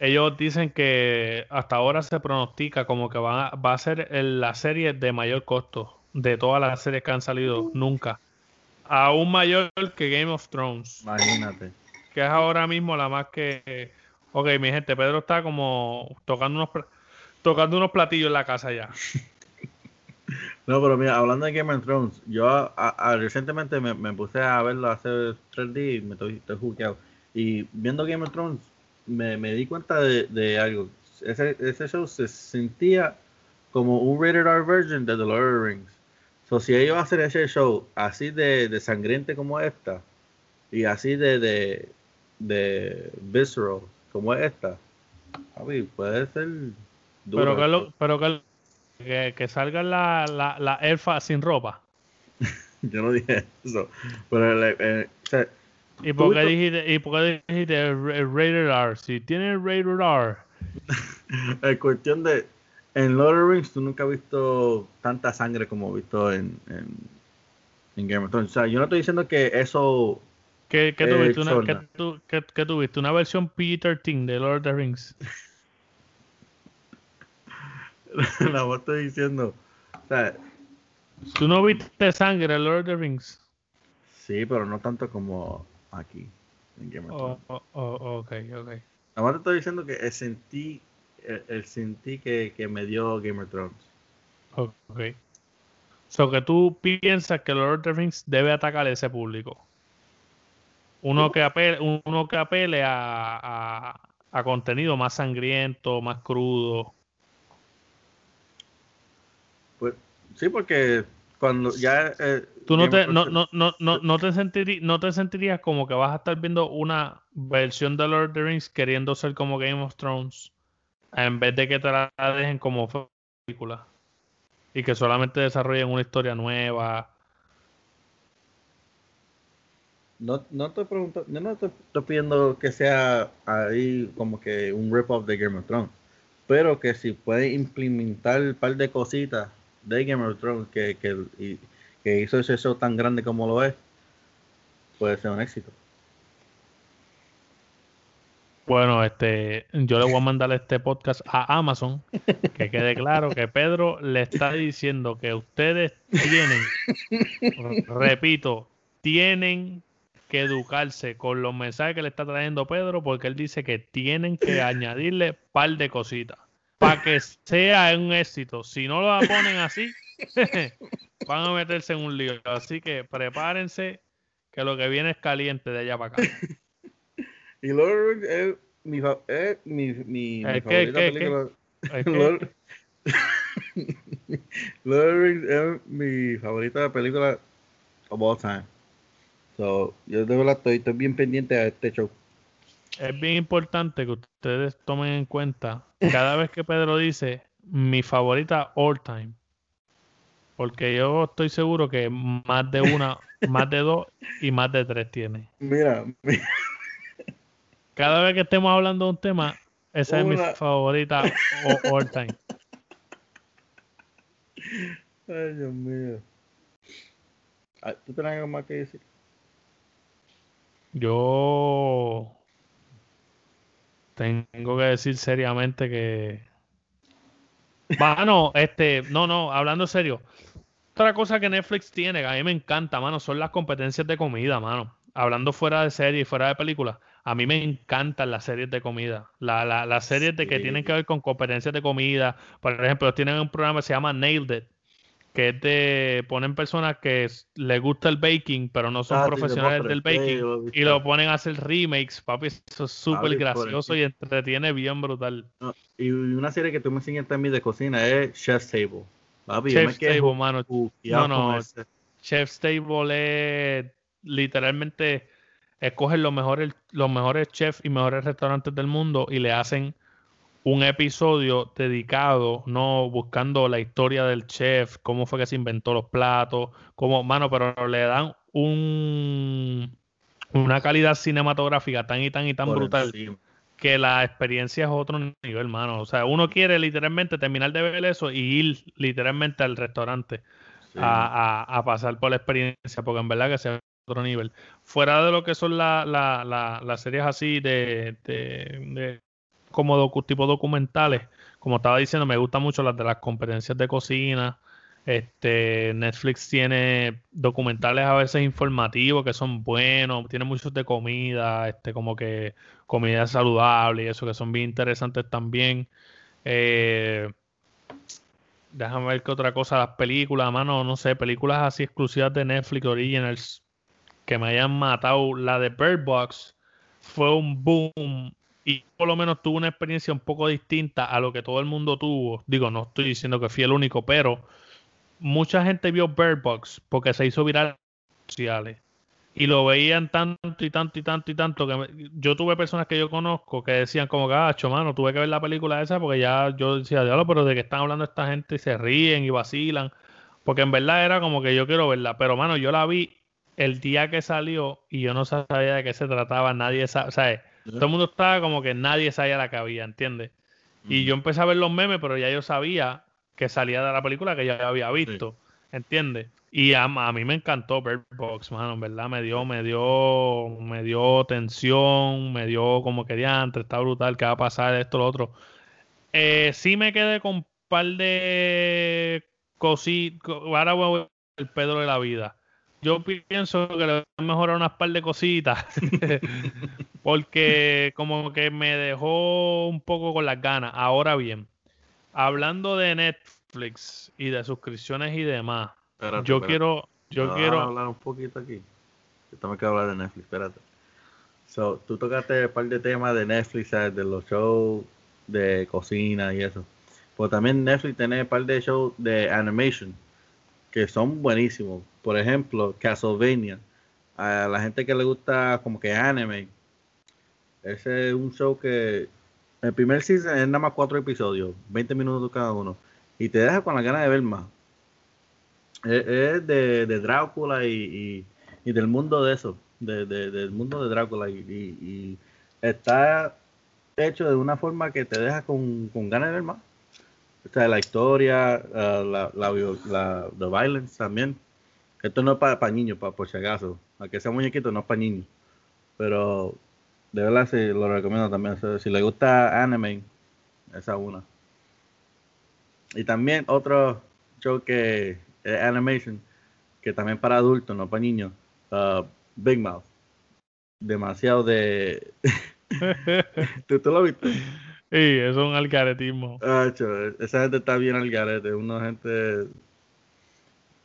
Ellos dicen que hasta ahora se pronostica como que va, va a ser el- la serie de mayor costo de todas las series que han salido nunca. Aún mayor que Game of Thrones, Imagínate. que es ahora mismo la más que... Ok, mi gente, Pedro está como tocando unos, tocando unos platillos en la casa ya. No, pero mira, hablando de Game of Thrones, yo a- a- recientemente me, me puse a verlo hace tres días y me estoy, estoy juqueado. Y viendo Game of Thrones, me, me di cuenta de, de algo. Ese, ese show se sentía como un rated R version de The Lord of the Rings. So, si ellos hacen ese show así de, de sangriente como esta, y así de, de, de visceral como esta, papi, puede ser duro. Pero que, lo- pero que, que, que salga la, la, la elfa sin ropa. Yo no dije eso. Pero el- sea, ¿Y por qué dijiste, y por qué dijiste el ra- el rated R? Si tiene el rated R. en cuestión de en Lord of the Rings tú nunca has visto tanta sangre como he visto en, en, en Game of Thrones. O sea, yo no estoy diciendo que eso ¿Qué, qué tuviste? Una, Xorna. ¿qué, tu- qué- qué tuviste? ¿Una versión PG-13 de Lord of the Rings? la voz estoy diciendo. O sea, ¿Tú no viste sangre en Lord of the Rings? sí, pero no tanto como aquí en Game of Thrones. Oh, oh, oh, ok, ok. Nada más te estoy diciendo que sentí, el, el sentí que, que me dio Game of Thrones. Ok. So que tú piensas que Lord of the Rings debe atacar a ese público. Uno que apele, uno que apele a, a- a contenido más sangriento, más crudo. Pues sí, porque cuando ya. eh, Tú no te, no, no, no, no, no te sentirí- no te sentirías como que vas a estar viendo una versión de Lord of the Rings queriendo ser como Game of Thrones en vez de que te la dejen como película y que solamente desarrollen una historia nueva. No, no estoy preguntando, yo no estoy, estoy pidiendo que sea ahí como que un rip-off de Game of Thrones, pero que si puede implementar un par de cositas de Game of Thrones que, que, hizo ese show tan grande como lo es, puede ser un éxito. Bueno, este, yo le voy a mandar este podcast a Amazon, que quede claro que Pedro le está diciendo que ustedes tienen, repito, tienen que educarse con los mensajes que le está trayendo Pedro, porque él dice que tienen que añadirle par de cositas para que sea un éxito. Si no lo ponen así, van a meterse en un lío. Así que prepárense, que lo que viene es caliente de allá para acá. Y Lord es mi, es mi, mi, mi ¿Eh, qué, favorita qué, película. Lord, Lord es mi favorita película of all time. So, yo de verdad estoy, estoy bien pendiente a este show. Es bien importante que ustedes tomen en cuenta cada vez que Pedro dice mi favorita all time. Porque yo estoy seguro que más de una, más de dos y más de tres tiene. Mira, mira, Cada vez que estemos hablando de un tema, esa es mi favorita all time. ay Dios mío. Ah, ¿Tú tienes algo más que decir? Yo tengo que decir seriamente que. Mano, este, no, no, hablando serio. Otra cosa que Netflix tiene, que a mí me encanta, mano, son las competencias de comida, mano. Hablando fuera de series y fuera de películas, a mí me encantan las series de comida. La, la- las series de que tienen que ver con competencias de comida. Por ejemplo, tienen un programa que se llama Nailed It, que es de ponen personas que les gusta el baking, pero no son Ah, profesionales del baking. lo. Y lo ponen a hacer remakes, papi. Eso es súper gracioso y entretiene bien brutal. No, y una serie que tú me enseñaste a mí de cocina es Chef's Table. Papi, Chef's Table, mano. No, no. Chef's Table es literalmente escogen los mejores, los mejores chefs y mejores restaurantes del mundo y le hacen un episodio dedicado, no buscando la historia del chef, cómo fue que se inventó los platos, cómo, mano, pero le dan un una calidad cinematográfica tan y tan y tan por brutal encima. que la experiencia es otro nivel, mano. O sea, uno quiere literalmente terminar de ver eso y ir literalmente al restaurante Sí. a, a- a pasar por la experiencia, porque en verdad que sea otro nivel. Fuera de lo que son la- la- la- las series así de, de- de- como docu- tipo documentales, como estaba diciendo, me gustan mucho las de las competencias de cocina. Este, Netflix tiene documentales a veces informativos que son buenos, tiene muchos de comida, este, como que comida saludable y eso que son bien interesantes también. Eh, déjame ver qué otra cosa, las películas, mano, no sé, películas así exclusivas de Netflix Originals que me hayan matado. La de Bird Box fue un boom y por lo menos tuve una experiencia un poco distinta a lo que todo el mundo tuvo. Digo, no estoy diciendo que fui el único, pero mucha gente vio Bird Box porque se hizo viral en redes sociales. Y lo veían tanto y tanto y tanto y tanto que yo tuve personas que yo conozco que decían como gacho, mano, tuve que ver la película esa porque ya yo decía, diablo, pero de qué están hablando esta gente y se ríen y vacilan. Porque en verdad era como que yo quiero verla. Pero, mano, yo la vi el día que salió y yo no sabía de qué se trataba. Nadie sabe, o sea, todo el mundo estaba como que nadie sabía la que había, ¿entiendes? Y yo empecé a ver los memes, pero ya yo sabía que salía de la película que ya había visto. ¿Entiendes? Y a, mí me encantó Bird Box, mano, en verdad me dio, me dio, me dio tensión, me dio como que antes, está brutal, qué va a pasar, esto, lo otro. Eh, sí me quedé con un par de cositas, ahora voy a el Pedro de la vida. Yo pienso que le voy a mejorar unas par de cositas, porque como que me dejó un poco con las ganas. Ahora bien, hablando de Netflix y de suscripciones y demás, yo quiero, yo quiero hablar un poquito aquí. Yo también quiero hablar de Netflix, espérate. So, tú tocaste un par de temas de Netflix, de los shows de cocina y eso. Pues también Netflix tiene un par de shows de animation que son buenísimos. Por ejemplo, Castlevania. A la gente que le gusta como que anime. Ese es un show que el primer season es nada más cuatro episodios, 20 minutos cada uno. Y te deja con la ganas de ver más es, de, de, Drácula y, y, del mundo de eso, de, del mundo de Drácula. Y, está hecho de una forma que te deja con, con ganas de ver más. O sea, la historia, uh, la, la, la, violence también. Esto no es para niños, para, por si acaso. Aunque sea muñequito, no es para niños. Pero de verdad sí lo recomiendo también. si le gusta anime, esa una. Y también otro show que animation, que también para adultos, no para niños. Uh, Big Mouth. Demasiado de. ¿Tú, lo viste? Sí, es un algaretismo. esa gente está bien algarete, una gente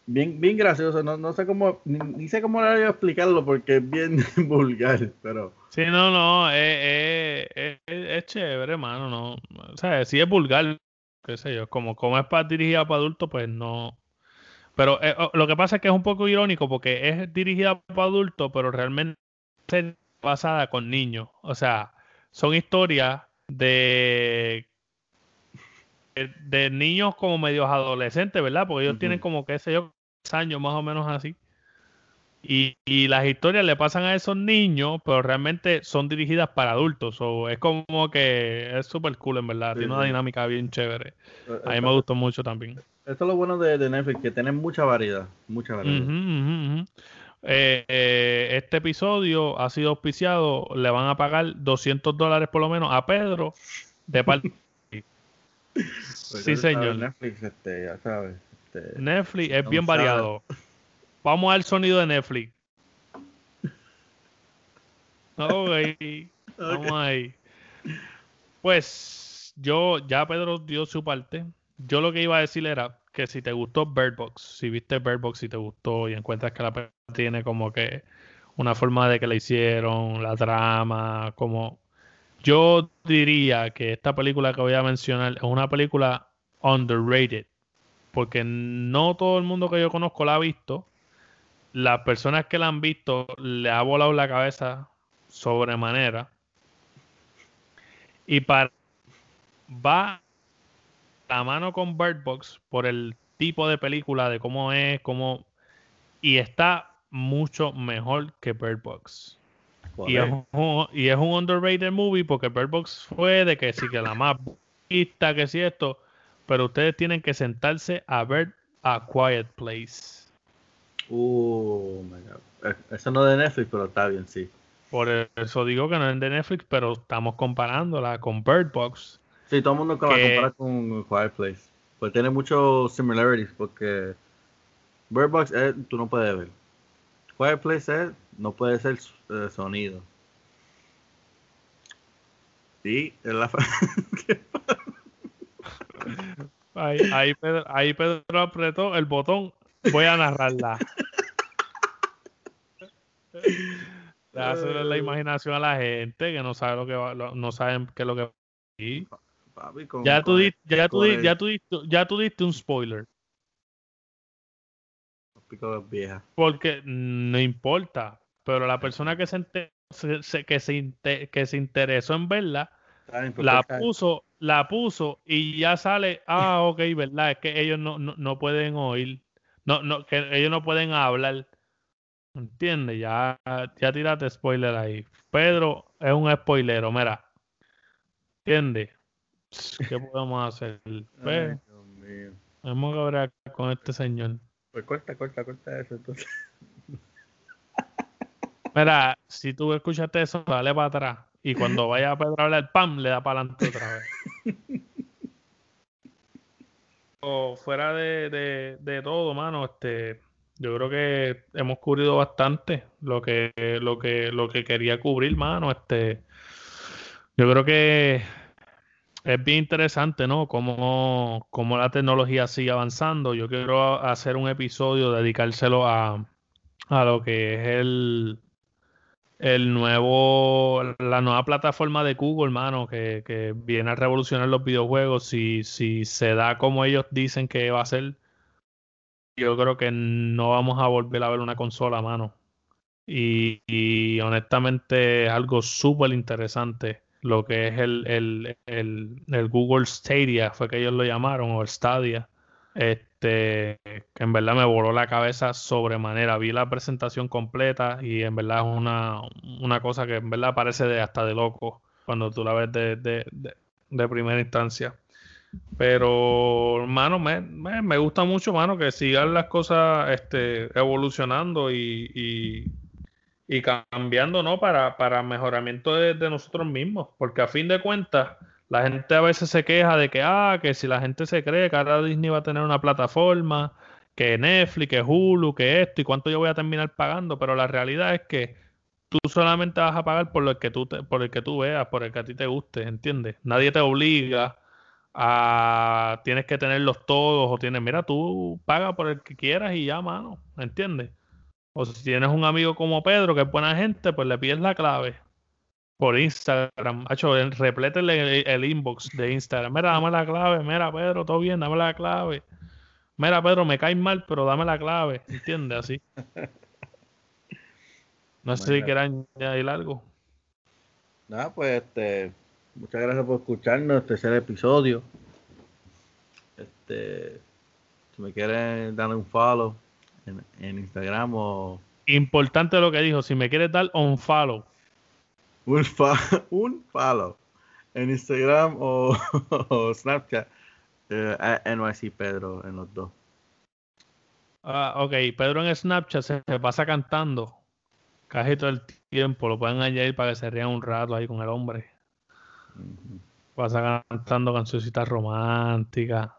bien, bien graciosa. No, no sé cómo, ni, sé cómo le voy a explicarlo porque es bien vulgar, pero. Sí, no, no, es, es, es, chévere, hermano, no. O sea, si es vulgar, qué sé yo, como, como es para dirigida para adultos, pues no, pero eh, oh, lo que pasa es que es un poco irónico porque es dirigida para adultos, pero realmente es basada con niños. O sea, son historias de de niños como medios adolescentes, ¿verdad? Porque ellos tienen como, qué sé yo, años más o menos así. Y, y, las historias le pasan a esos niños, pero realmente son dirigidas para adultos. O es como que es súper cool, en verdad. Tiene una dinámica bien chévere. Eh, a mí me gustó mucho también. Esto es lo bueno de, Netflix, que tiene mucha variedad. Mucha variedad. Eh, eh, este episodio ha sido auspiciado. Le van a pagar 200 dólares por lo menos a Pedro de parte. Pues sí, señor. Netflix, este, ya sabes. Este, Netflix es bien variado. Vamos al sonido de Netflix. Ok. Vamos ahí. Pues yo, ya Pedro dio su parte. Yo lo que iba a decir era que si te gustó Bird Box, si viste Bird Box y te gustó y encuentras que la tiene como que una forma de que la hicieron, la trama, como yo diría que esta película que voy a mencionar es una película underrated, porque no todo el mundo que yo conozco la ha visto. Las personas que la han visto le ha volado la cabeza sobremanera. Y para va a mano con Bird Box por el tipo de película, de cómo es, cómo y está mucho mejor que Bird Box. Y es, un, y es, un, underrated movie porque Bird Box fue de que sí que la más vista que sí esto, pero ustedes tienen que sentarse a ver A Quiet Place. Uh, eh, Eso no es de Netflix, pero está bien, sí. Por eso digo que no es de Netflix, pero estamos comparándola con Bird Box. Sí, todo el mundo que... la compara con Quiet Place. Pues tiene muchos similarities porque Bird Box es, tú no puedes ver. Place es, no puede ser eh, sonido. Sí, es la... ahí, ahí, Pedro, ahí Pedro apretó el botón. Voy a narrarla. Hacerle la imaginación a la gente que no sabe lo que va, no saben qué es lo que va ya, tú ya, tú ya, tú ya tú diste un spoiler. Porque no importa, pero la persona que se, que se, que se interesó en verla, la puso, la puso y ya sale, ah, ok, verdad, es que ellos no, no, pueden oír, no, no, que ellos no pueden hablar. ¿Entiendes? Ya, ya tiraste spoiler ahí. Pedro es un spoilero, mira. ¿Entiendes? ¿qué podemos hacer? Pues, Vamos a hablar con este señor. Pues corta, corta, corta eso entonces. Mira, si tú escuchaste eso, dale para atrás. Y cuando vaya a Pedro a hablar, ¡pam! le da para adelante otra vez. o fuera de, de, de, todo, mano, este, yo creo que hemos cubrido bastante lo que, lo que, lo que quería cubrir, mano. Este, yo creo que es bien interesante, ¿no? Cómo, cómo la tecnología sigue avanzando. Yo quiero hacer un episodio, dedicárselo a, a lo que es el, el nuevo, la nueva plataforma de Google, hermano, que, que, viene a revolucionar los videojuegos. Si, si se da como ellos dicen que va a ser, yo creo que no vamos a volver a ver una consola, mano. Y, y honestamente es algo súper interesante lo que es el, el, el, Google Stadia, fue que ellos lo llamaron, o el Stadia. Este, que en verdad me voló la cabeza sobremanera. Vi la presentación completa y en verdad es una, una cosa que en verdad parece de, hasta de loco cuando tú la ves de, de, de primera instancia. Pero, hermano, me, me, gusta mucho, mano, que sigan las cosas este, evolucionando y, y cambiando, ¿no? Para, para mejoramiento de, de, nosotros mismos. Porque a fin de cuentas, la gente a veces se queja de que, ah, que si la gente se cree que ahora Disney va a tener una plataforma, que Netflix, que Hulu, que esto, y cuánto yo voy a terminar pagando. Pero la realidad es que tú solamente vas a pagar por lo que tú, te, por el que tú veas, por el que a ti te guste, ¿entiendes? Nadie te obliga a tienes que tenerlos todos o tienes, mira, tú paga por el que quieras y ya, mano, ¿entiendes? O si tienes un amigo como Pedro, que es buena gente, pues le pides la clave por Instagram. Hacho, replétele el, inbox de Instagram. Mira, dame la clave. Mira, Pedro, todo bien, dame la clave. Mira, Pedro, me caes mal, pero dame la clave. ¿Entiendes? Así. No sé si quieran añadir algo. Nada, pues este Muchas gracias por escucharnos, este es el episodio. Este, si me quieren dar un follow en, Instagram o... Importante lo que dijo, si me quieres dar un follow. Un, un follow en Instagram o, Snapchat. Eh, NYC Pedro en los dos. Ah, ok, Pedro en Snapchat se, pasa cantando casi todo el tiempo. Lo pueden añadir para que se rían un rato ahí con el hombre. Pasa cantando cancioncitas románticas.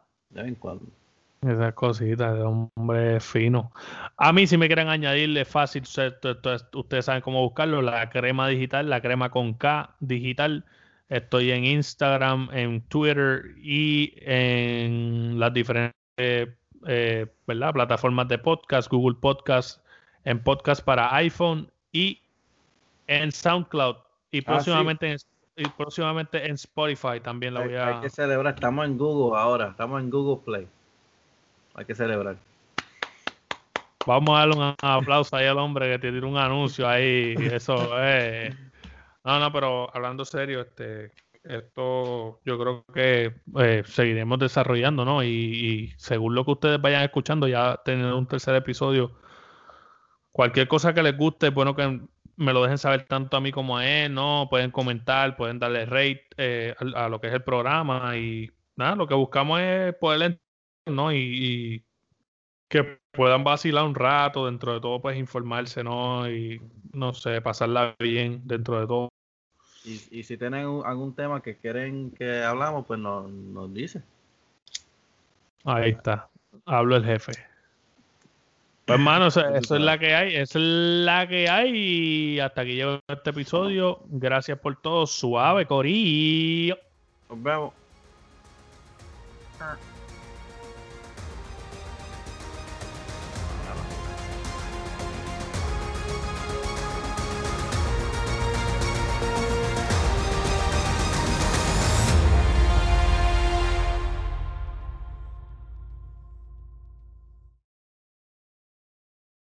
Esas cositas de hombre fino. A mí, si me quieren añadirle, fácil. Ustedes saben cómo buscarlo. La crema digital, la crema con K digital. Estoy en Instagram, en Twitter y en las diferentes eh, plataformas de podcast, Google Podcast, en podcast para iPhone y en SoundCloud. Y ah, próximamente en y próximamente en Spotify también la voy a. Hay que celebrar, estamos en Google ahora, estamos en Google Play. Hay que celebrar. Vamos a darle un aplauso ahí al hombre que te tiró un anuncio ahí. Eso es. No, no, pero hablando serio, este, esto yo creo que eh, seguiremos desarrollando, ¿no? Y, según lo que ustedes vayan escuchando, ya tener un tercer episodio. Cualquier cosa que les guste, bueno que me lo dejen saber tanto a mí como a él, ¿no? Pueden comentar, pueden darle rate eh, a, lo que es el programa y nada, lo que buscamos es poder, ¿no? Y, que puedan vacilar un rato, dentro de todo, pues informarse, ¿no? Y no sé, pasarla bien dentro de todo. Y, y si tienen algún tema que quieren que hablamos, pues nos, nos dice. Ahí está. Hablo el jefe. Pues hermano, eso, es la que hay, es la que hay y hasta aquí llego este episodio. Gracias por todo, suave, Corillo. Nos vemos. Ah.